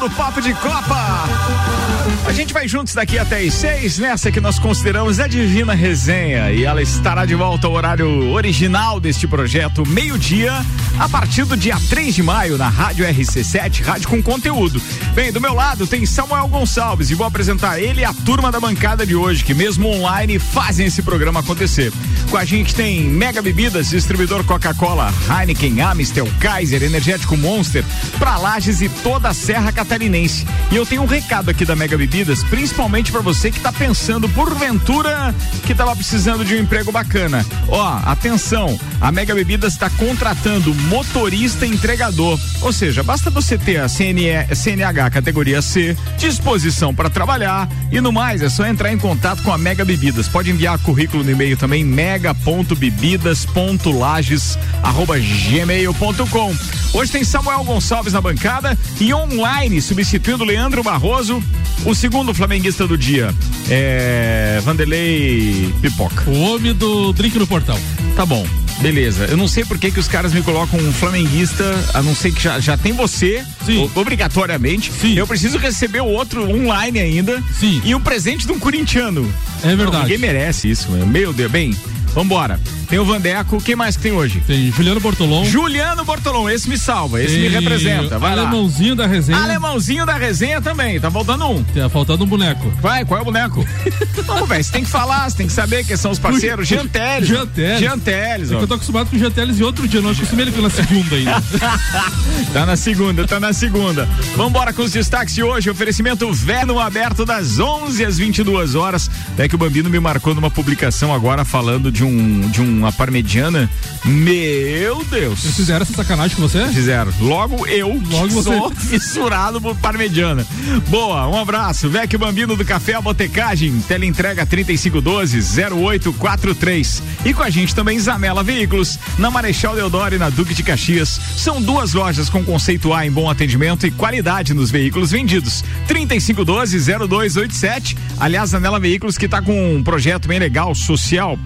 do Papo de Copa. Gente vai juntos daqui até as seis, nessa que nós consideramos a Divina Resenha. E ela estará de volta ao horário original deste projeto, meio-dia, a partir do dia 3 de maio, na Rádio RC7, rádio com conteúdo. Bem, do meu lado tem Samuel Gonçalves e vou apresentar ele e a turma da bancada de hoje, que mesmo online fazem esse programa acontecer. Com a gente tem Mega Bebidas, distribuidor Coca-Cola, Heineken, Amistel, Kaiser, Energético Monster, para Lages e toda a Serra Catarinense. E eu tenho um recado aqui da Mega Bebidas, principalmente para você que está pensando porventura que estava precisando de um emprego bacana. Ó, atenção, a Mega Bebidas está contratando motorista entregador. Ou seja, basta você ter a CNE, CNH categoria C, disposição para trabalhar e no mais é só entrar em contato com a Mega Bebidas. Pode enviar currículo no e-mail também mega.bebidas.lages@gmail.com. Hoje tem Samuel Gonçalves na bancada e online substituindo Leandro Barroso, o segundo flamenguista do dia. É Vanderlei Pipoca. O homem do drink no portão. Tá bom. Beleza. Eu não sei por que, que os caras me colocam um flamenguista, a não ser que já, já tem você, Sim. obrigatoriamente. Sim. Eu preciso receber o outro online ainda. Sim. E um presente de um corintiano. É verdade. Não, ninguém merece isso. Meu Deus. Bem, vambora. Tem o Vandeco. Quem mais que tem hoje? Tem Juliano Bortolom. Juliano Bortolom, esse me salva, esse me Tem representa. Vai lá. Alemãozinho da resenha. Alemãozinho da resenha também, tá faltando um. Tá faltando um boneco. Vai, qual é o boneco? Não, velho, você tem que falar, você tem que saber quem são os parceiros. Ui, Jean Teles. Jean Teles. Jean Teles, É que eu tô acostumado com o Janteles e outro dia, não acostumei ele na segunda ainda. Tá na segunda, tá na segunda. Vambora com os destaques de hoje. Oferecimento Verno aberto das 11 às 22 horas. Até que o Bambino me marcou numa publicação agora falando de um de uma parmegiana. Meu Deus. Vocês fizeram essa sacanagem com você? Fizeram. Logo eu, Logo você. sou fissurado por parmegiana. Boa, um abraço. Vecchio Bambino do Café a Botecagem. Teleentrega 3512-0843. E com a gente também Zanela Veículos. Na Marechal Deodoro e na Duque de Caxias. São duas lojas com conceito A em bom atendimento e qualidade nos veículos vendidos. 3512-0287. Aliás, Zanela Veículos que está com um projeto bem legal, social.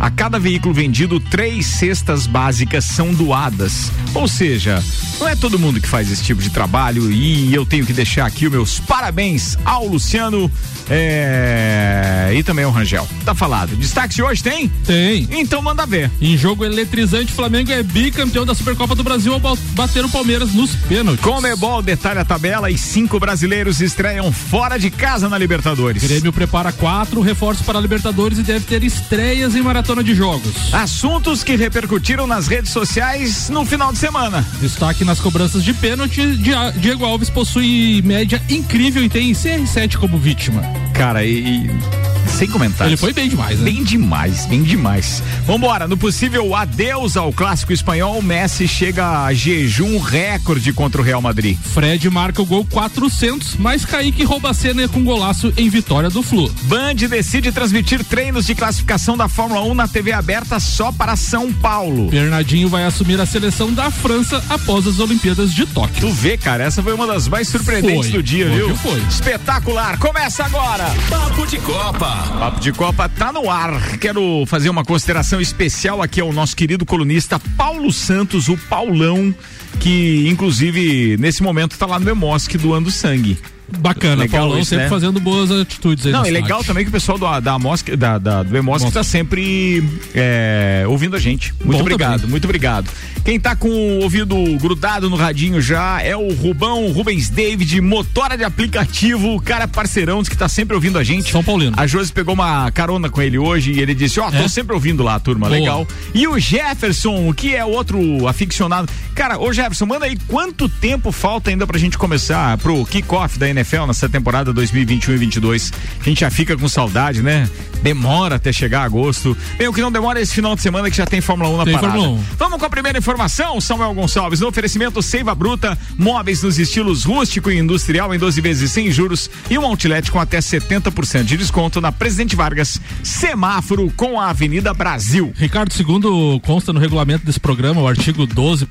A cada veículo vendido, três cestas básicas são doadas. Ou seja, não é todo mundo que faz esse tipo de trabalho e eu tenho que deixar aqui os meus parabéns ao Luciano é, e também ao Rangel. Tá falado. Destaque de hoje tem? Tem. Então manda ver. Em jogo eletrizante, Flamengo é bicampeão da Supercopa do Brasil ao ba- bater o Palmeiras nos pênaltis. Comebol detalha a tabela e cinco brasileiros estreiam fora de casa na Libertadores. Grêmio prepara quatro reforços para a Libertadores e deve ter estreias em maratona de jogos. Assuntos que repercutiram nas redes sociais no final de semana. Destaque nas cobranças de pênalti, Diego Alves possui média incrível e tem CR7 como vítima. Cara, e. e sem comentários. Ele foi bem demais, né? Bem demais, bem demais. Vambora, no possível adeus ao clássico espanhol, Messi chega a jejum recorde contra o Real Madrid. Fred marca o gol 400, mas Kaique rouba a cena com golaço em vitória do Flu. Band decide transmitir treinos de classificação da Fórmula 1 na TV aberta só para São Paulo. Bernardinho vai assumir a seleção da França após as Olimpíadas de Tóquio. Tu vê, cara, essa foi uma das mais surpreendentes Foi. do dia, Hoje viu? foi. Espetacular. Começa agora. Papo de Copa. Papo de Copa tá no ar. Quero fazer uma consideração especial aqui ao nosso querido colunista Paulo Santos, o Paulão, que inclusive nesse momento tá lá no Emosc doando sangue. Bacana, Legal Paulão isso, sempre né? fazendo boas atitudes aí Não, é legal também que o pessoal do, da Mosca, da, da- do Emosc Mosca. tá sempre é, ouvindo a gente. Muito Bom obrigado, também. muito obrigado. Quem tá com o ouvido grudado no radinho já é o Rubão Rubens David, motora de aplicativo, o cara parceirão que tá sempre ouvindo a gente. São Paulino. A Josi pegou uma carona com ele hoje e ele disse: Ó, tô É? sempre ouvindo lá, turma, Boa. legal. E o Jefferson, que é outro aficionado. Cara, ô Jefferson, manda aí quanto tempo falta ainda pra gente começar pro kickoff da NFL nessa temporada 2021 e 22. A gente já fica com saudade, né? Demora até chegar agosto. Bem, o que não demora é esse final de semana que já tem Fórmula 1 na Tem parada. Fórmula 1. Vamos com a primeira informação, Samuel Gonçalves. No oferecimento Seiva Bruta, móveis nos estilos rústico e industrial em 12 vezes sem juros e um outlet com até 70% de desconto na Presidente Vargas, semáforo com a Avenida Brasil. Ricardo, segundo consta no regulamento desse programa, o artigo 12.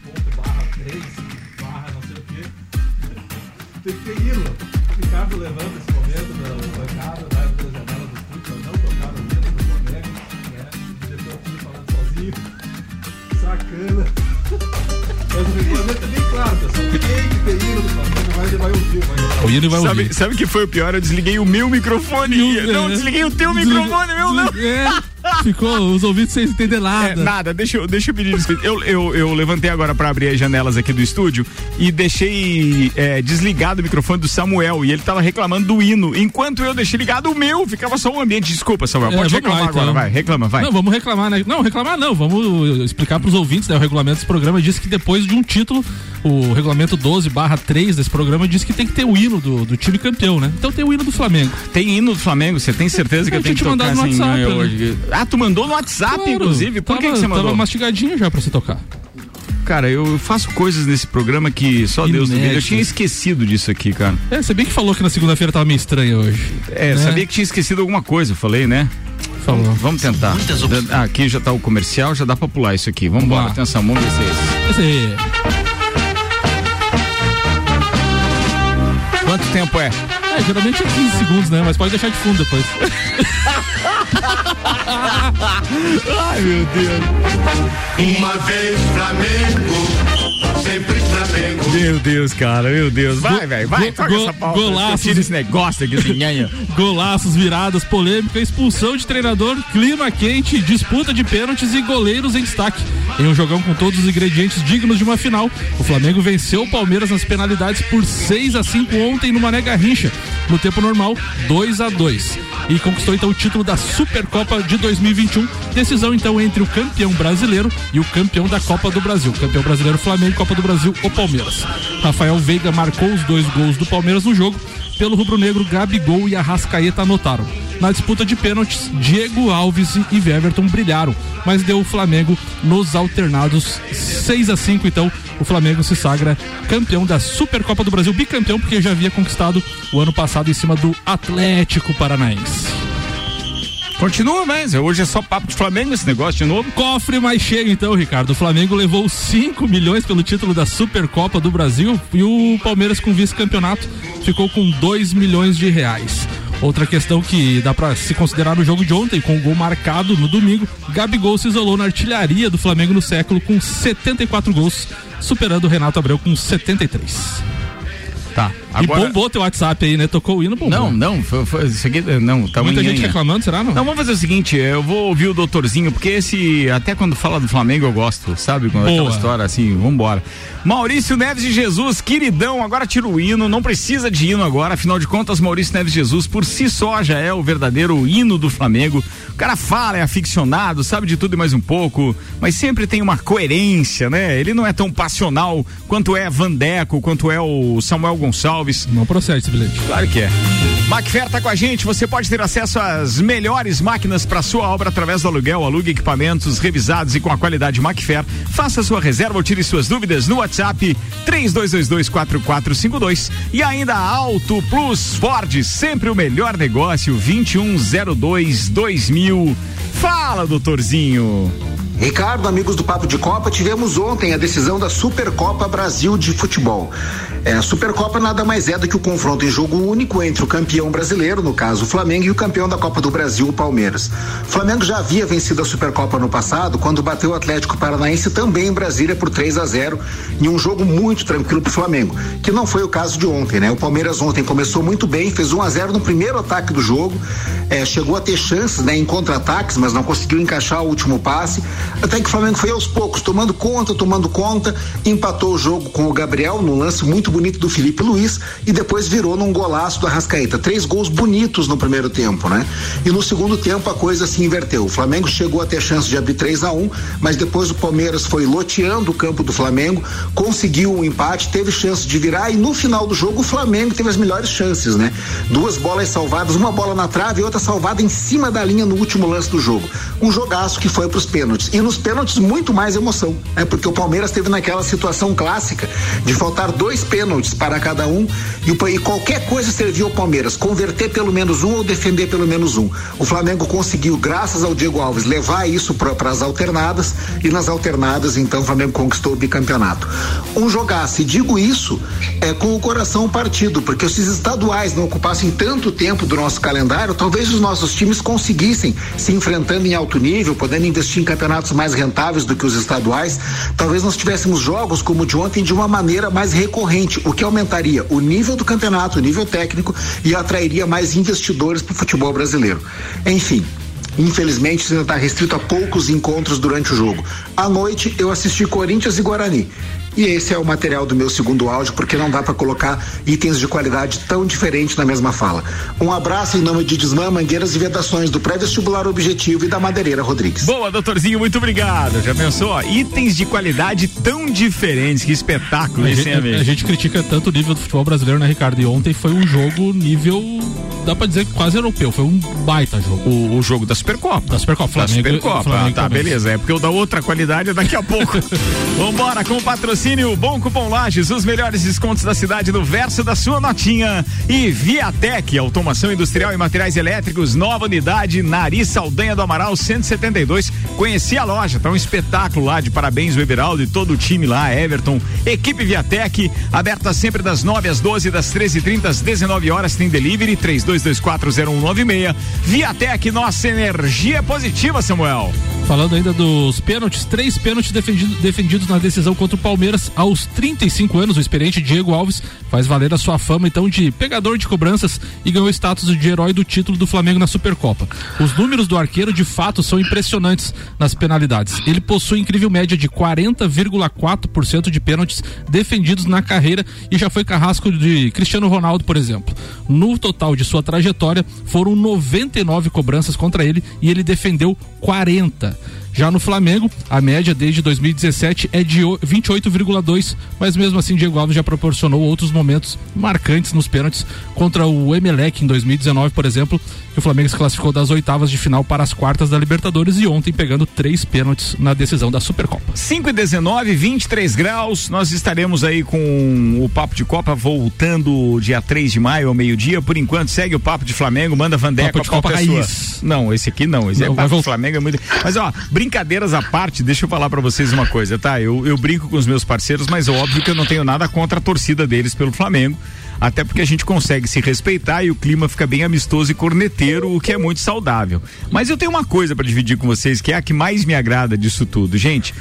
O hino vai Sabe, ouvir. sabe o que foi o pior? Eu desliguei o meu microfone. É. Não, desliguei o teu Desliga- microfone, meu não. É, ficou os ouvidos sem entender É, nada. nada, deixa eu, deixa eu pedir desculpa. Eu, eu, eu levantei agora pra abrir as janelas aqui do estúdio e deixei é, desligado o microfone do Samuel e ele tava reclamando do hino. Enquanto eu deixei ligado o meu, ficava só o ambiente. Desculpa, Samuel. É, Pode lá, reclamar agora, então. vai. Reclama, vai. Não, vamos reclamar, né? Não, reclamar não, vamos explicar pros ouvintes, né? O regulamento desse programa diz que depois de um título, o regulamento 12 barra 3 desse programa diz que tem que ter o hino do, do time campeão, né? Então tem o hino do Flamengo. Tem hino do Flamengo, você tem certeza que eu Eu tenho que te tocar no assim WhatsApp, ganha né? hoje? Ah, tu mandou no WhatsApp, Claro, inclusive. Por que, tava- que você mandou? Tava mastigadinho já pra você tocar. Cara, eu faço coisas nesse programa que só Deus duvida. Eu tinha esquecido disso aqui, cara. É, você bem que falou que na segunda-feira tava meio estranho hoje. É, né? sabia que tinha esquecido alguma coisa, eu falei, né? Falou. Vamos tentar. Ah, aqui já tá o comercial, já dá pra pular isso aqui. Vamos embora, lá. atenção, vamos ver se é esse. Esse aí. Tempo é? É, geralmente é 15 segundos, né? Mas pode deixar de fundo depois. Ai, meu Deus. Uma vez Flamengo, sempre. Meu Deus, cara, meu Deus. Vai, velho, vai, go- go- essa pauta. golaços. Tira esse negócio aqui, assim, nhanha. Golaços, viradas, polêmica, expulsão de treinador, clima quente, disputa de pênaltis e goleiros em destaque. Em um jogão com todos os ingredientes dignos de uma final, o Flamengo venceu o Palmeiras nas penalidades por 6 a 5 ontem no Mané Garrincha. No tempo normal, 2 a 2 E conquistou então o título da Supercopa de 2021. Decisão então entre o campeão brasileiro e o campeão da Copa do Brasil. Campeão brasileiro Flamengo, Copa do Brasil, o Palmeiras. Rafael Veiga marcou os dois gols do Palmeiras no jogo. Pelo rubro-negro, Gabigol e Arrascaeta anotaram. Na disputa de pênaltis, Diego Alves e Everton brilharam, mas deu o Flamengo nos alternados 6 a 5 então o Flamengo se sagra campeão da Supercopa do Brasil, bicampeão porque já havia conquistado o ano passado em cima do Atlético Paranaense. Continua, mas hoje é só papo de Flamengo esse negócio de novo. Cofre mais cheio então, Ricardo. O Flamengo levou 5 milhões pelo título da Supercopa do Brasil e o Palmeiras com vice-campeonato ficou com 2 milhões de reais. Outra questão que dá pra se considerar no jogo de ontem, com o gol marcado no domingo, Gabigol se isolou na artilharia do Flamengo no século com 74 gols, superando o Renato Abreu com 73. Tá. E bombou teu WhatsApp aí, né? Tocou o hino, bombou. Não, não, foi, foi, isso aqui, não, tá Muita gente reclamando, será não? Não, vamos fazer o seguinte, eu vou ouvir o doutorzinho, porque esse, até quando fala do Flamengo eu gosto, sabe? Quando é aquela história assim, vambora. Maurício Neves de Jesus, queridão, agora tira o hino, não precisa de hino agora, afinal de contas, Maurício Neves de Jesus por si só já é o verdadeiro hino do Flamengo. O cara fala, é aficionado, sabe de tudo e mais um pouco, mas sempre tem uma coerência, né? Ele não é tão passional quanto é Vandeco, quanto é o Samuel Gonçalves. Não procede esse bilhete. Claro que é. Macfer tá com a gente, você pode ter acesso às melhores máquinas para sua obra através do aluguel, alugue equipamentos revisados e com a qualidade Macfer. Faça sua reserva ou tire suas dúvidas no WhatsApp 32224452 e ainda Auto Plus Ford, sempre o melhor negócio 2102 2000. Fala, doutorzinho. Ricardo, amigos do Papo de Copa, tivemos ontem a decisão da Supercopa Brasil de Futebol. É, a Supercopa nada mais é do que o confronto em jogo único entre o campeão brasileiro, no caso o Flamengo, e o campeão da Copa do Brasil, o Palmeiras. O Flamengo já havia vencido a Supercopa no passado, quando bateu o Atlético Paranaense também em Brasília por 3 a 0 em um jogo muito tranquilo para o Flamengo, que não foi o caso de ontem, né? O Palmeiras ontem começou muito bem, fez 1 a 0 no primeiro ataque do jogo, é, chegou a ter chances né, em contra-ataques, mas não conseguiu encaixar o último passe. Até que o Flamengo foi aos poucos, tomando conta, tomando conta, empatou o jogo com o Gabriel num lance muito bonito do Felipe Luiz e depois virou num golaço do Arrascaeta. Três gols bonitos no primeiro tempo, né? E no segundo tempo a coisa se inverteu. O Flamengo chegou a ter chance de abrir 3 a 1 mas depois o Palmeiras foi loteando o campo do Flamengo, conseguiu um empate, teve chance de virar e no final do jogo o Flamengo teve as melhores chances, né? Duas bolas salvadas, uma bola na trave e outra salvada em cima da linha no último lance do jogo. Um jogaço que foi para os pênaltis. E nos pênaltis muito mais emoção, né? Porque o Palmeiras teve naquela situação clássica de faltar dois pênaltis para cada um e, e qualquer coisa serviu ao Palmeiras, converter pelo menos um ou defender pelo menos um. O Flamengo conseguiu, graças ao Diego Alves, levar isso para as alternadas e nas alternadas, então, o Flamengo conquistou o bicampeonato. Um jogasse, digo isso, é com o coração partido, porque se os estaduais não ocupassem tanto tempo do nosso calendário, talvez os nossos times conseguissem se enfrentando em alto nível, podendo investir em campeonatos mais rentáveis do que os estaduais, talvez nós tivéssemos jogos como o de ontem de uma maneira mais recorrente, o que aumentaria o nível do campeonato, o nível técnico e atrairia mais investidores para o futebol brasileiro. Enfim, Infelizmente, isso ainda está restrito a poucos encontros durante o jogo. À noite, eu assisti Corinthians e Guarani. E esse é o material do meu segundo áudio, porque não dá para colocar itens de qualidade tão diferentes na mesma fala. Um abraço em nome de Desmã, Mangueiras e Vedações do Pré-Vestibular Objetivo e da Madeireira Rodrigues. Boa, doutorzinho, muito obrigado. Já pensou? Ó, itens de qualidade tão diferentes, que espetáculo A esse, gente, hein, amigo? a gente critica tanto o nível do futebol brasileiro, né, Ricardo? E ontem foi um jogo nível, dá pra dizer, quase europeu. Foi um baita jogo. O, o jogo da Supercopa. Da Supercopa, Da Flamengo- Supercopa, Flamengo ah, tá, também. beleza. É porque o da outra qualidade é daqui a pouco. Vambora com o patrocínio Bom Cupom Lages, os melhores descontos da cidade no verso da sua notinha. E Viatec, automação industrial e materiais elétricos, nova unidade, Nariz Saldanha do Amaral 172. Conheci a loja, tá um espetáculo lá de parabéns o Everaldo e todo o time lá, Everton. Equipe Viatec, aberta sempre das 9 às 12, das 13h30 às 19 horas, tem delivery 32240196. Viatec, nossa energia positiva, Samuel. Falando ainda dos pênaltis, três pênaltis defendido- defendidos na decisão contra o Palmeiras aos 35 anos. O experiente Diego Alves faz valer a sua fama então de pegador de cobranças e ganhou o status de herói do título do Flamengo na Supercopa. Os números do arqueiro de fato são impressionantes nas penalidades. Ele possui incrível média de 40,4% de pênaltis defendidos na carreira e já foi carrasco de Cristiano Ronaldo, por exemplo. No total de sua trajetória, foram 99 cobranças contra ele e ele defendeu 40. Já no Flamengo, a média desde 2017 é de o- 28,2, mas mesmo assim Diego Alves já proporcionou outros momentos marcantes nos pênaltis contra o Emelec em 2019, por exemplo, que o Flamengo se classificou das oitavas de final para as quartas da Libertadores e ontem pegando três pênaltis na decisão da Supercopa. 5 e 19, 23 graus. Nós estaremos aí com o Papo de Copa voltando dia 3 de maio ao meio-dia. Por enquanto, segue o Papo de Flamengo, manda Vandeco Papo de Copa raiz. Não, esse aqui não. Esse Não, é Papo de voltar. Flamengo é muito. Mas ó, brincadeiras à parte, deixa eu falar pra vocês uma coisa, tá? Eu, eu brinco com os meus parceiros, mas é óbvio que eu não tenho nada contra a torcida deles pelo Flamengo. Até porque a gente consegue se respeitar e o clima fica bem amistoso e corneteiro, o que é muito saudável. Mas eu tenho uma coisa pra dividir com vocês, que é a que mais me agrada disso tudo. Gente,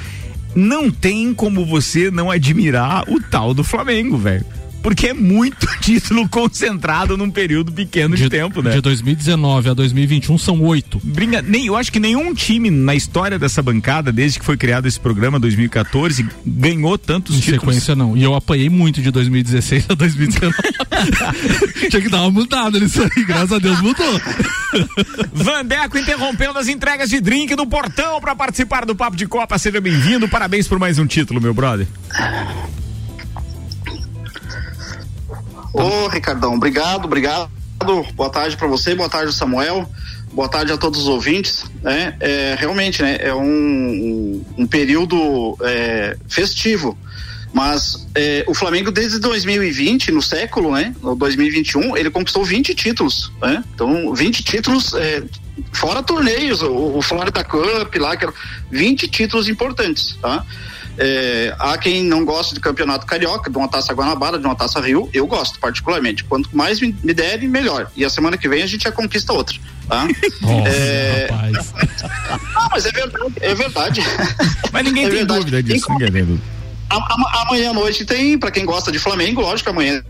não tem como você não admirar o tal do Flamengo, velho. Porque é muito título concentrado num período pequeno de, tempo, né? De 2019 a 2021 são oito. Brinca, nem, eu acho que nenhum time na história dessa bancada, desde que foi criado esse programa 2014, ganhou tantos Em títulos. sequência, não. E eu apanhei muito de 2016 a 2019. Tinha que dar uma mudada nisso aí, graças a Deus mudou. Vandeco interrompendo as entregas de drink no portão para participar do Papo de Copa. Seja bem-vindo, parabéns por mais um título, meu brother. Ô, Ricardão, obrigado, obrigado. Boa tarde para você, boa tarde, Samuel. Boa tarde a todos os ouvintes. Né? É, realmente, né, é um, um, período é, festivo. Mas é, o Flamengo, desde 2020, no século, né, no 2021, ele conquistou 20 títulos. Né? Então, 20 títulos, é, fora torneios, o, o Florida Cup lá, que era 20 títulos importantes. Tá? É, há quem não gosta de campeonato carioca, de uma taça Guanabara, de uma taça Rio, eu gosto particularmente. Quanto mais me, me derem, melhor. E a semana que vem a gente já conquista outra. Tá? Nossa, É, rapaz. Não, mas é verdade, é verdade. Mas ninguém É tem verdade. dúvida disso, ninguém tem dúvida. Amanhã à noite tem, para quem gosta de Flamengo, lógico, amanhã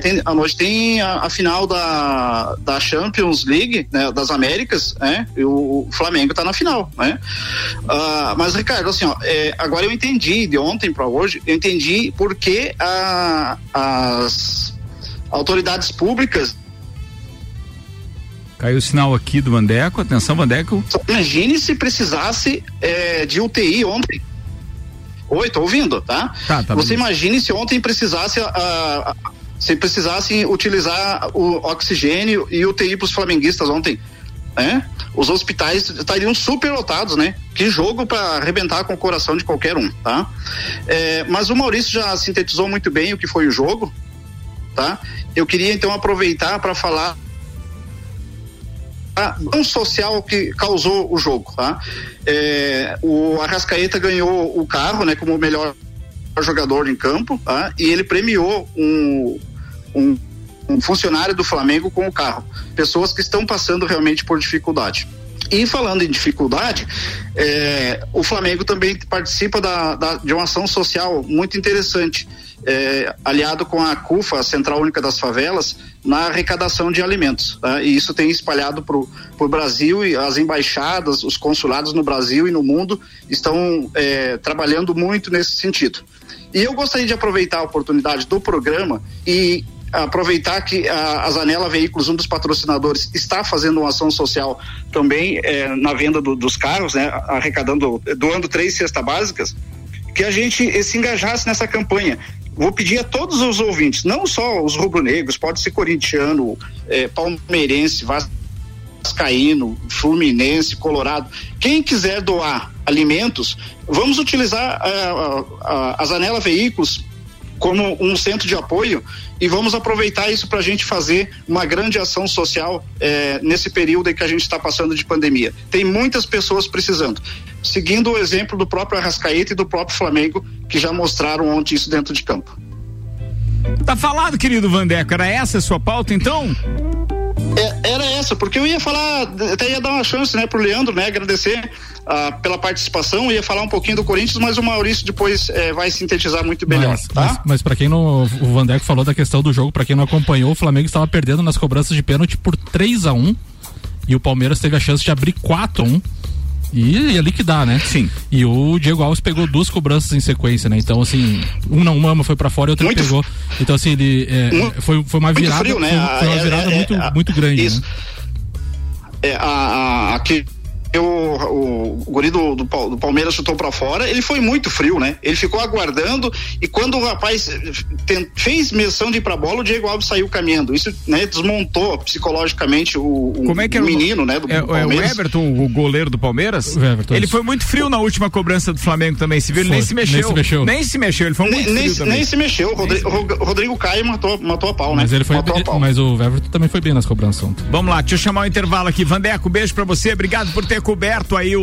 tem, à noite tem a, a final da, da Champions League, né, das Américas, né? E o Flamengo tá na final, né? Ah, mas, Ricardo, assim, ó, é, agora eu entendi, de ontem para hoje, eu entendi por que a- as autoridades públicas Caiu o sinal aqui do Vandeco. Atenção, Vandeco. Imagine se precisasse é, de UTI ontem. Oi, tô ouvindo, tá? Tá, tá Você beleza. imagine se ontem precisasse a, a- se precisassem utilizar o oxigênio e UTI para os flamenguistas ontem, né? Os hospitais estariam super lotados, né? Que jogo para arrebentar com o coração de qualquer um, tá? É, mas o Maurício já sintetizou muito bem o que foi o jogo, tá? Eu queria então aproveitar para falar a social que causou o jogo, tá? É, o Arrascaeta ganhou o carro, né, como o melhor jogador em campo, tá? E ele premiou um, um, um funcionário do Flamengo com o carro. Pessoas que estão passando realmente por dificuldade. E falando em dificuldade, é, o Flamengo também participa da, da, de uma ação social muito interessante, é, aliado com a CUFA, a Central Única das Favelas, na arrecadação de alimentos. Tá? E isso tem espalhado para o Brasil e as embaixadas, os consulados no Brasil e no mundo estão é, trabalhando muito nesse sentido. E eu gostaria de aproveitar a oportunidade do programa e aproveitar que a, a Zanela Veículos, um dos patrocinadores, está fazendo uma ação social também é, na venda do, dos carros, né, arrecadando, doando três cestas básicas, que a gente se engajasse nessa campanha. Vou pedir a todos os ouvintes, não só os rubro-negros, pode ser corintiano, é, palmeirense, vascaíno, fluminense, colorado, quem quiser doar alimentos, vamos utilizar a, a, a Zanela Veículos como um centro de apoio e vamos aproveitar isso para a gente fazer uma grande ação social eh, nesse período em que a gente está passando de pandemia. Tem muitas pessoas precisando. Seguindo o exemplo do próprio Arrascaeta e do próprio Flamengo, que já mostraram ontem isso dentro de campo. Tá falado, querido Vandeco, era essa a sua pauta então? É, era essa, porque eu ia falar, até ia dar uma chance, né, pro Leandro, né, agradecer ah, pela participação, ia falar um pouquinho do Corinthians, mas o Maurício depois eh, vai sintetizar muito melhor, mas, tá? Mas, mas para quem não, o Vandeco falou da questão do jogo, para quem não acompanhou, o Flamengo estava perdendo nas cobranças de pênalti por 3 a 1 e o Palmeiras teve a chance de abrir 4 a 1 e ia liquidar, né? Sim. E o Diego Alves pegou duas cobranças em sequência, né? Então, assim, um não uma foi para fora e outro ele pegou. Então, assim, ele é, foi, foi uma virada. frio, né? Foi, foi uma É, virada é, muito, é, muito grande. isso. Né? É, a, a, aqui o, o, o guri do, do, do Palmeiras chutou pra fora, ele foi muito frio, né? Ele ficou aguardando e quando o rapaz ten- fez menção de ir pra bola, o Diego Alves saiu caminhando. Isso né, desmontou psicologicamente o, o Como é que era o- menino, né? Do É, é o Palmeiras. Everton, o goleiro do Palmeiras? O Everton, ele foi muito frio na última cobrança do Flamengo também, se viu? Ele Foi, nem se nem mexeu. se mexeu. Nem se mexeu, ele foi Nem, muito nem, frio se- também. nem se mexeu. O Rodrigo, o Rodrigo Caio matou, matou a pau, né? Mas ele foi matou a pau. mas o Everton também foi bem nas cobranças ontem. Vamos lá, deixa eu chamar o intervalo aqui. Vandeco, beijo pra você. Obrigado por ter coberto aí o,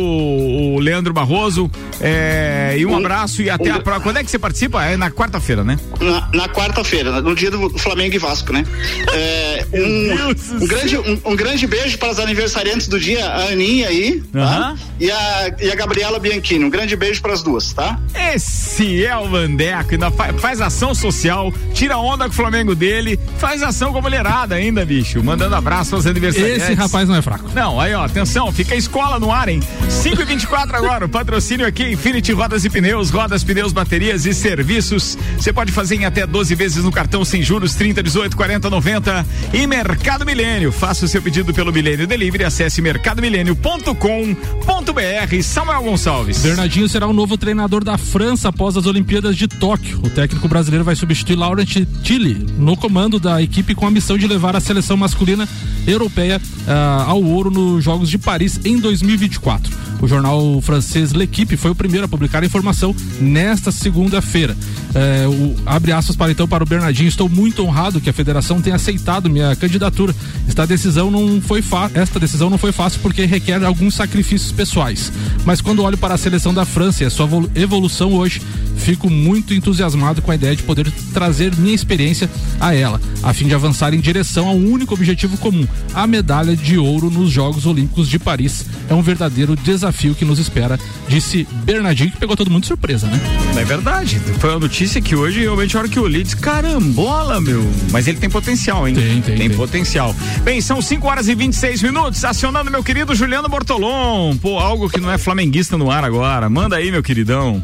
o Leandro Barroso. É, e um Um- abraço e até um- a próxima. Quando é que você participa? É na quarta-feira, né? Na, na quarta-feira, no dia do Flamengo e Vasco, né? É, um, um, grande, um, um grande beijo para as aniversariantes do dia, a Aninha aí, tá? E, a, e a Gabriela Bianchini. Um grande beijo para as duas, tá? Esse é o Vandeco, ainda fa- faz ação social, tira onda com o Flamengo dele, faz ação com a mulherada ainda, bicho. Mandando abraço aos aniversariantes. Esse rapaz não é fraco. Não, aí ó, atenção, fica a escola no ar, hein? 5 e 24 agora, o patrocínio aqui, Infinity Rodas e Pneus, rodas, pneus, baterias e serviços. Você pode fazer em até 12 vezes no cartão sem juros, 30, 18, 40, 90. E Mercado Milênio, faça o seu pedido pelo Milênio Delivery, acesse mercadomilênio.com.br. Samuel Gonçalves. Bernardinho será o novo treinador da França após as Olimpíadas de Tóquio. O técnico brasileiro vai substituir Laurent Tilly no comando da equipe com a missão de levar a seleção masculina europeia ah, ao ouro nos Jogos de Paris em 2024. O jornal francês L'Equipe foi o primeiro a publicar a informação nesta segunda-feira. É, o- abre aspas para então para o Bernardinho. Estou muito honrado que a federação tenha aceitado minha candidatura. Esta decisão não foi esta decisão não foi fácil porque requer alguns sacrifícios pessoais. Mas quando olho para a seleção da França e a sua evolu- evolução hoje, fico muito entusiasmado com a ideia de poder trazer minha experiência a ela, a fim de avançar em direção a um único objetivo comum: a medalha de ouro nos Jogos Olímpicos de Paris. É um verdadeiro desafio que nos espera, disse Bernardinho, que pegou todo mundo de surpresa, né? É verdade. Foi uma notícia que hoje, realmente, a hora que eu li, disse: carambola, meu. Mas ele tem potencial, hein? Tem, tem, tem. potencial. Bem, são 5 horas e 26 minutos. Acionando meu querido Juliano Bortolom. Pô, algo que não é flamenguista no ar agora. Manda aí, meu queridão.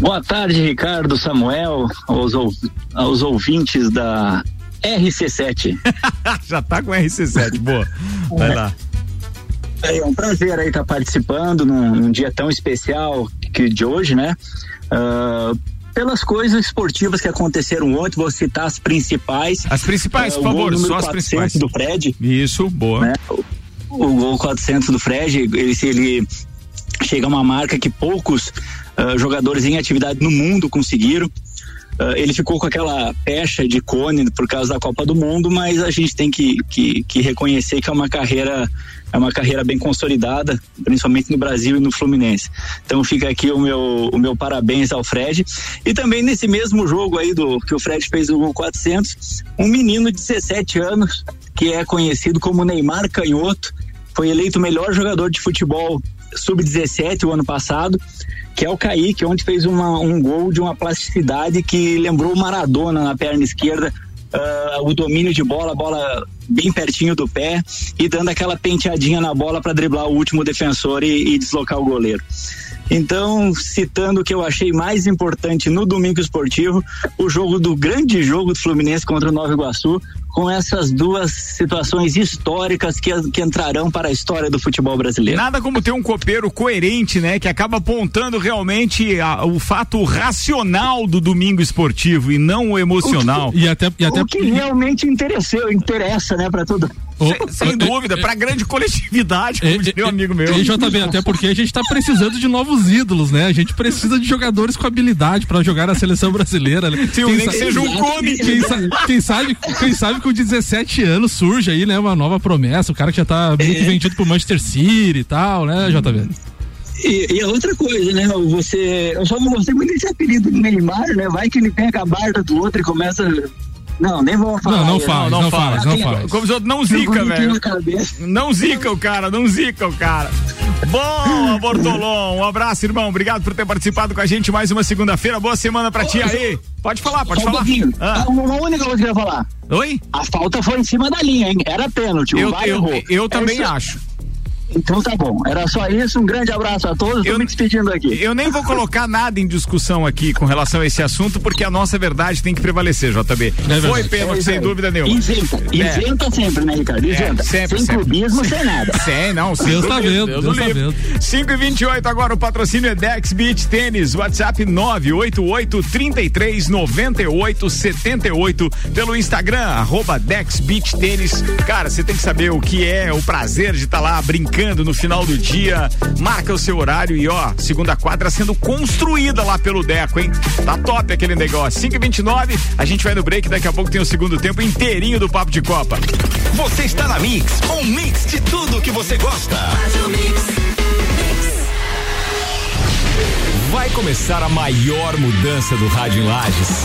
Boa tarde, Ricardo, Samuel, aos, aos ouvintes da RC7. Já tá com RC7. Boa. Vai lá. É um prazer aí estar participando num, num dia tão especial que de hoje, né? Ah, pelas coisas esportivas que aconteceram ontem, vou citar as principais. As principais, Ah, por favor, só as 400 principais. do Fred, Isso, boa. né? O, o gol 400 do Fred, ele, ele chega a uma marca que poucos ah, jogadores em atividade no mundo conseguiram. Ah, ele ficou com aquela pecha de cone por causa da Copa do Mundo, mas a gente tem que, que, que reconhecer que é uma carreira é uma carreira bem consolidada, principalmente no Brasil e no Fluminense. Então fica aqui o meu, o meu parabéns ao Fred. E também nesse mesmo jogo aí do que o Fred fez o gol 400, um menino de 17 anos que é conhecido como Neymar Canhoto, foi eleito melhor jogador de futebol sub-17 o ano passado, que é o Kaique, onde fez uma, um gol de uma plasticidade que lembrou o Maradona na perna esquerda. Uh, o domínio de bola, bola bem pertinho do pé e dando aquela penteadinha na bola para driblar o último defensor e, e deslocar o goleiro. Então, citando o que eu achei mais importante no domingo esportivo, o jogo do grande jogo do Fluminense contra o Nova Iguaçu, com essas duas situações históricas que, que entrarão para a história do futebol brasileiro. Nada como ter um copeiro coerente, né? Que acaba apontando realmente a, o fato racional do domingo esportivo e não o emocional. O que, e até, e até... O que realmente interessou, interessa, né, para todo sem, sem dúvida, para grande coletividade, como diria um amigo meu. E JB, até porque a gente tá precisando de novos ídolos, né? A gente precisa de jogadores com habilidade para jogar na seleção brasileira. Né? Sim, quem nem que seja um come. Quem, quem, sabe, quem sabe com 17 anos surge aí, né, uma nova promessa, o cara que já tá muito é. vendido pro Manchester City e tal, né, JB? E, e, a outra coisa, né? Você. Eu só não gostei muito desse apelido do Neymar, né? Vai que ele pega a barda do outro e começa não, nem vou falar. Não, não fala, não, não fala, não fala. Como os outros, não zica, velho. Não zica o cara, não zica o cara. Bom, Bortolom, um abraço, irmão. Obrigado por ter participado com a gente mais uma segunda-feira. Boa semana pra ti aí. Pode falar, pode falar. Um ah. Uma única coisa que eu ia falar. Oi? A falta foi em cima da linha, hein? Era pênalti. Eu, eu, eu, eu também acho. Então tá bom. Era só isso. Um grande abraço a todos. Estou me despedindo aqui. Eu nem vou colocar nada em discussão aqui com relação a esse assunto, porque a nossa verdade tem que prevalecer, JB. É Foi pênalti, é sem dúvida nenhuma. Isenta. É. Isenta sempre, né, Ricardo? Isenta. É, sempre, sem sempre. clubismo, sem nada. Sem, não. Sem Deus tá vendo. Deus, Deus tá vendo. 5 e 28 agora o patrocínio é Dex Beach Tênis. WhatsApp 988 33 98 78 pelo Instagram, arroba Dex Beach Tênis. Cara, você tem que saber o que é o prazer de estar tá lá brincando no final do dia. Marca o seu horário e ó, segunda quadra sendo construída lá pelo Deco, hein? Tá top aquele negócio. 5 e 29 a gente vai no break, daqui a pouco tem o segundo tempo inteirinho do Papo de Copa. Você está na Mix, um mix de tudo que você gosta. Vai começar a maior mudança do rádio em Lages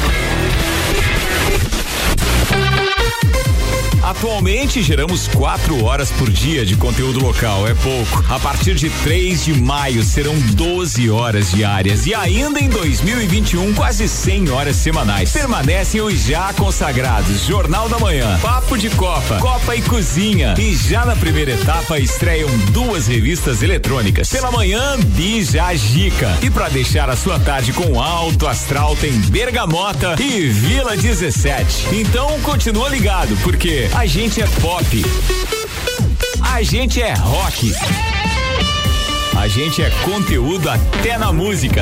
Atualmente geramos quatro horas por dia de conteúdo local, é pouco. A partir de 3 de maio serão 12 horas diárias e ainda em 2021 quase 100 horas semanais. Permanecem os já consagrados Jornal da Manhã, Papo de Copa, Copa e Cozinha e já na primeira etapa estreiam duas revistas eletrônicas. Pela manhã, Bija Gica e para deixar a sua tarde com alto astral tem Bergamota e Vila 17. Então continua ligado porque a gente é pop. A gente é rock. A gente é conteúdo até na música.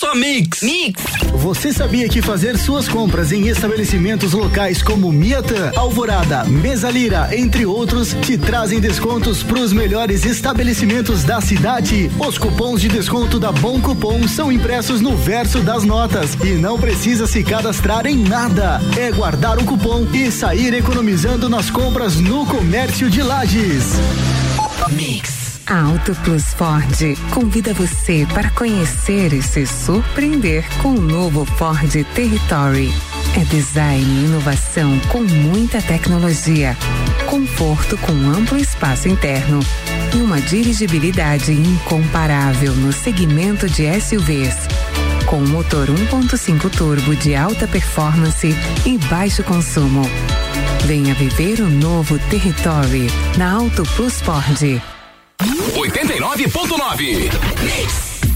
só Mix. Mix. Você sabia que fazer suas compras em estabelecimentos locais como Miatã, Alvorada, Mesalira, entre outros, te trazem descontos para os melhores estabelecimentos da cidade? Os cupons de desconto da Bom Cupom são impressos no verso das notas e não precisa se cadastrar em nada. É guardar o cupom e sair economizando nas compras no comércio de lajes. Mix. A Auto Plus Ford convida você para conhecer e se surpreender com o novo Ford Territory. É design e inovação com muita tecnologia, conforto com amplo espaço interno e uma dirigibilidade incomparável no segmento de SUVs com motor 1.5 turbo de alta performance e baixo consumo. Venha viver o novo Territory na Auto Plus Ford. 89.9.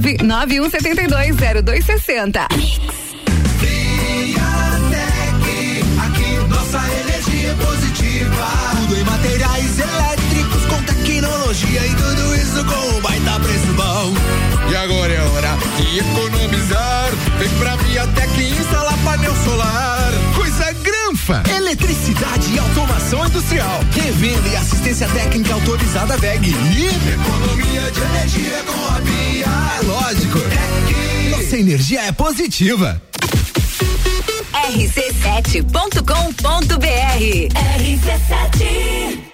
91720260. Aqui nossa energia é positiva. Tudo em materiais elétricos com tecnologia e tudo isso com um baita preço bom. E agora é hora de economizar. Vem pra Viatec instalar painel solar. Coisa granfa. Eletricidade e automação industrial. Revenda e assistência técnica autorizada VEG. E economia Nossa energia é positiva. rc7.com.br RC7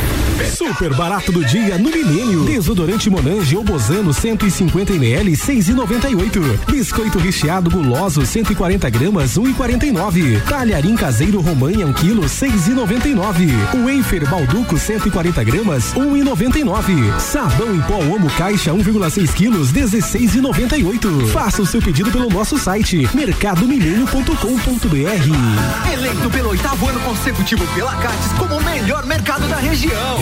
Super barato do dia no Milênio. Desodorante Monange ou Bozano 150 ml 6,98. Biscoito recheado guloso 140 gramas 1,49. Talharim caseiro Romanha 1 quilo 6,99. Wafer Balduco 140 gramas 1,99. Sabão em pó Omo caixa 1,6 quilos 16,98. Faça o seu pedido pelo nosso site mercadomilênio.com.br. Eleito pelo oitavo ano consecutivo pela Cates como o melhor mercado da região.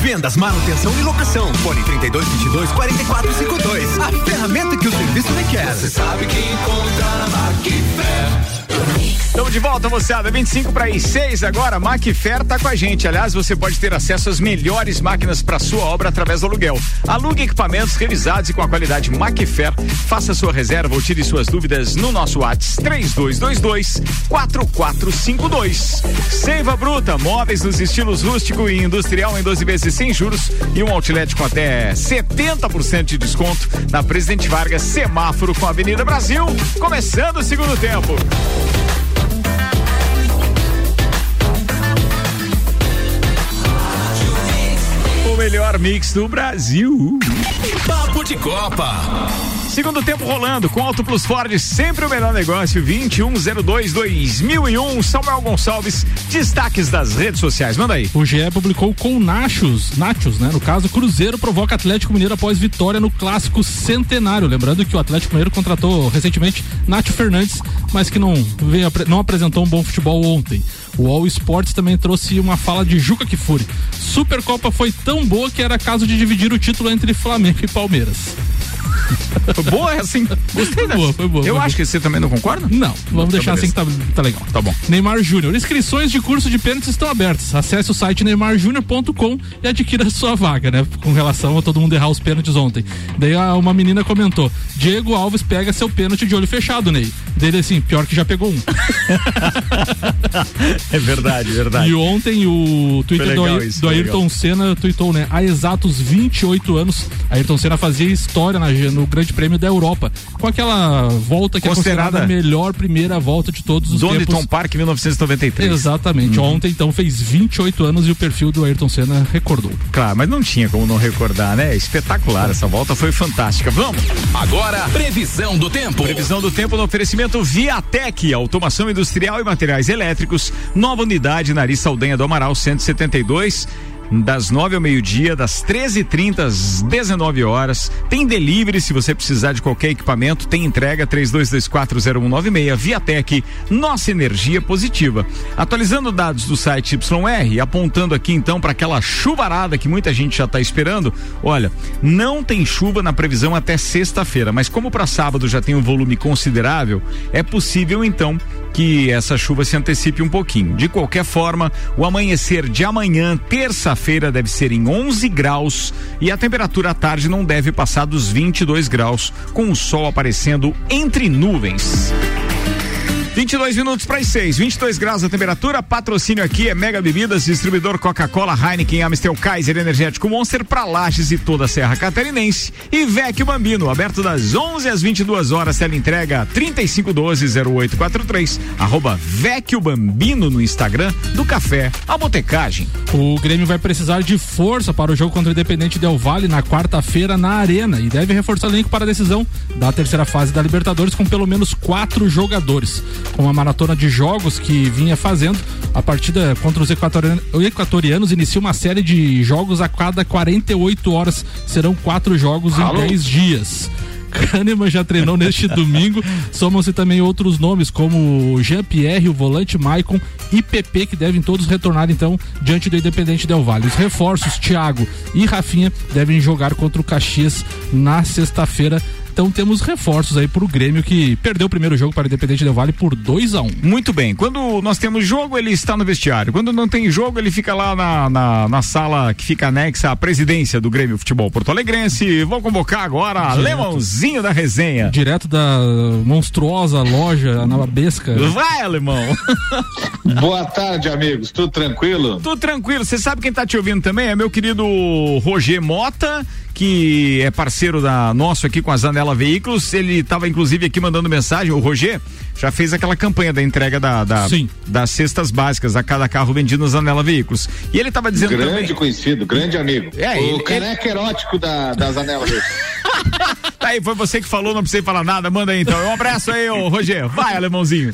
Vendas, manutenção e locação. Fone 3222 4452. A ferramenta que o serviço requer. Você sabe que encontra na Macfer. Estamos de volta, moçada. 25 para as 6 agora. Macfer tá com a gente. Aliás, você pode ter acesso às melhores máquinas para sua obra através do aluguel. Alugue equipamentos revisados e com a qualidade Macfer. Faça sua reserva ou tire suas dúvidas no nosso WhatsApp 3222 4452. Seiva Bruta, móveis nos estilos rústico e industrial em 12 vezes sem juros e um outlet com até 70% de desconto na Presidente Vargas, semáforo com a Avenida Brasil. Começando o segundo tempo. Melhor mix do Brasil. Papo de Copa. Segundo tempo rolando com Auto Plus Ford, sempre o melhor negócio. 2102-2001. Samuel Gonçalves, destaques das redes sociais. Manda aí. O GE publicou com Nachos, Nachos, né? No caso, Cruzeiro provoca Atlético Mineiro após vitória no clássico centenário. Lembrando que o Atlético Mineiro contratou recentemente Nacho Fernandes, mas que não, veio, não apresentou um bom futebol ontem. O All Sports também trouxe uma fala de Juca Kifuri. Supercopa foi tão boa que era caso de dividir o título entre Flamengo e Palmeiras. Foi boa essa, hein? Gostei Foi boa, foi boa. Eu foi acho que você também não concorda? Não, vamos deixar beleza. assim que tá, tá legal. Tá bom. Neymar Júnior. Inscrições de curso de pênaltis estão abertas. Acesse o site neymarjunior.com e adquira a sua vaga, né? Com relação a todo mundo errar os pênaltis ontem. Daí uma menina comentou: Diego Alves pega seu pênalti de olho fechado, Ney. Dele assim, pior que já pegou um. É verdade, verdade. E ontem o Twitter do, isso, do Ayrton legal. Senna tweetou, né? Há exatos 28 anos, Ayrton Senna fazia história na- no Grande Prêmio da Europa. Com aquela volta que Considerada- é considerada a melhor primeira volta de todos os Donington tempos. Park, 1993. Exatamente. Ontem, então, fez 28 anos e o perfil do Ayrton Senna recordou. Claro, mas não tinha como não recordar, né? Espetacular, essa volta foi fantástica. Vamos! Agora, previsão do tempo. Previsão do tempo no oferecimento Viatec, automação industrial e materiais elétricos, nova unidade Nariz Saldanha do Amaral 172. Das 9 ao meio-dia, das 13h30 às 19 horas. Tem delivery se você precisar de qualquer equipamento. Tem entrega 32240196. Viatec, nossa energia positiva. Atualizando dados do site YR, apontando aqui então para aquela chuvarada que muita gente já está esperando. Olha, não tem chuva na previsão até sexta-feira, mas como para sábado já tem um volume considerável, é possível então que essa chuva se antecipe um pouquinho. De qualquer forma, o amanhecer de amanhã, terça-feira, deve ser em 11 graus e a temperatura à tarde não deve passar dos 22 graus, com o sol aparecendo entre nuvens. 22 minutos para as 6, 22 graus a temperatura. Patrocínio aqui é Mega Bebidas, distribuidor Coca-Cola, Heineken, Amstel, Kaiser, Energético Monster para Lages e toda a Serra Catarinense. E Vecchio Bambino, aberto das 11 às 22 horas. Tela entrega 3512-0843. Arroba Vecchio Bambino no Instagram do Café A Botecagem. O Grêmio vai precisar de força para o jogo contra o Independente Del Valle na quarta-feira na Arena e deve reforçar o elenco para a decisão da terceira fase da Libertadores com pelo menos quatro jogadores. Com a maratona de jogos que vinha fazendo, a partida contra os equatorianos, equatorianos inicia uma série de jogos a cada 48 horas. Serão quatro jogos Alô? em 10 dias. Kahneman já treinou neste domingo. Somam-se também outros nomes, como o Jean-Pierre, o volante Maicon e PP, que devem todos retornar então diante do Independente Del Valle. Os reforços, Thiago e Rafinha, devem jogar contra o Caxias na sexta-feira. Então temos reforços aí pro Grêmio que perdeu o primeiro jogo para o Independente Del Valle por 2 a 1 Muito bem. Quando nós temos jogo, ele está no vestiário. Quando não tem jogo, ele fica lá na, na, na sala que fica anexa à presidência do Grêmio Futebol Porto Alegrense. Vou convocar agora Direto. Alemãozinho da resenha. Direto da monstruosa loja Anabesca. Vai, alemão. Boa tarde, amigos. Tudo tranquilo? Tudo tranquilo. Você sabe quem tá te ouvindo também? É meu querido Roger Mota, que é parceiro da nosso aqui com a Zanela Veículos. Ele estava inclusive aqui mandando mensagem. O Roger já fez aquela campanha da entrega da, da- Sim. das cestas básicas a cada carro vendido na Zanela Veículos. E ele estava dizendo grande também. conhecido, grande amigo. É, o ele- caneca erótico da, da Zanela. Tá aí, foi você que falou, não precisei falar nada. Manda aí então. Um abraço aí, ô Roger. Vai, alemãozinho.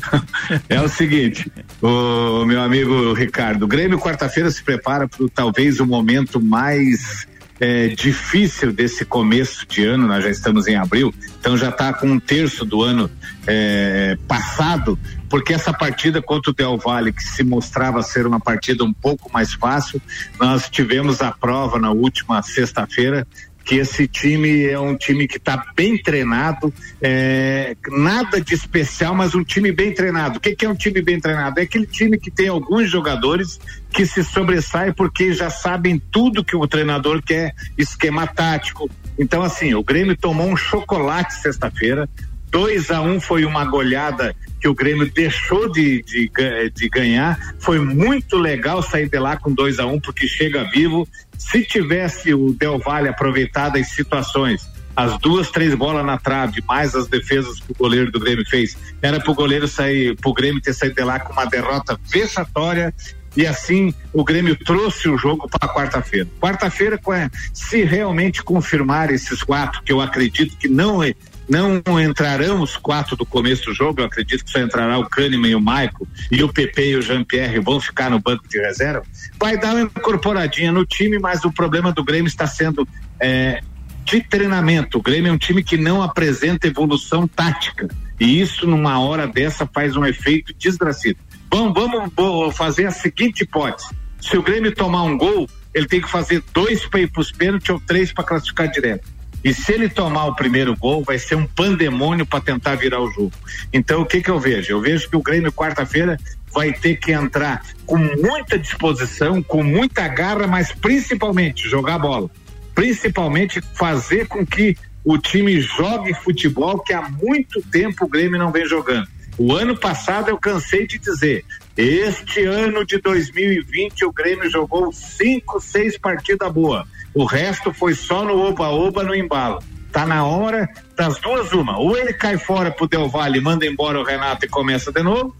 É o seguinte, o meu amigo Ricardo, o Grêmio quarta-feira se prepara para talvez o momento mais é, difícil desse começo de ano, nós já estamos em abril, então já está com um terço do ano é, passado, porque essa partida contra o Del Valle, que se mostrava ser uma partida um pouco mais fácil, nós tivemos a prova na última sexta-feira que esse time é um time que está bem treinado, é, nada de especial, mas um time bem treinado. O que, que é um time bem treinado? É aquele time que tem alguns jogadores que se sobressaem porque já sabem tudo que o treinador quer, esquema tático. Então, assim, o Grêmio tomou um chocolate sexta-feira. 2 a 1 um foi uma goleada que o Grêmio deixou de, de, de ganhar. Foi muito legal sair de lá com 2 a 1 um, porque chega vivo. Se tivesse o Del Valle aproveitado as situações, as duas, três bolas na trave, mais as defesas que o goleiro do Grêmio fez, era pro goleiro sair, pro Grêmio ter saído de lá com uma derrota vexatória. E assim o Grêmio trouxe o jogo para quarta-feira. Quarta-feira, a- se realmente confirmar esses quatro, que eu acredito que não é, não entrarão os quatro do começo do jogo, eu acredito que só entrará o Kahneman e o Maico, e o PP e o Jean-Pierre vão ficar no banco de reserva, vai dar uma incorporadinha no time, mas o problema do Grêmio está sendo é, de treinamento. O Grêmio é um time que não apresenta evolução tática, e isso numa hora dessa faz um efeito desgracido. Vamos, vamos bo- fazer a seguinte hipótese: se o Grêmio tomar um gol, ele tem que fazer dois para ir para os pênaltis ou três para classificar direto. E se ele tomar o primeiro gol, vai ser um pandemônio para tentar virar o jogo. Então, o que que eu vejo? Eu vejo que o Grêmio quarta-feira vai ter que entrar com muita disposição, com muita garra, mas principalmente jogar bola. Principalmente fazer com que o time jogue futebol que há muito tempo o Grêmio não vem jogando. O ano passado eu cansei de dizer, este ano de 2020 o Grêmio jogou cinco, seis partidas boas. O resto foi só no oba-oba no embalo. Tá na hora das duas uma. Ou ele cai fora pro Del Valle, manda embora o Renato e começa de novo,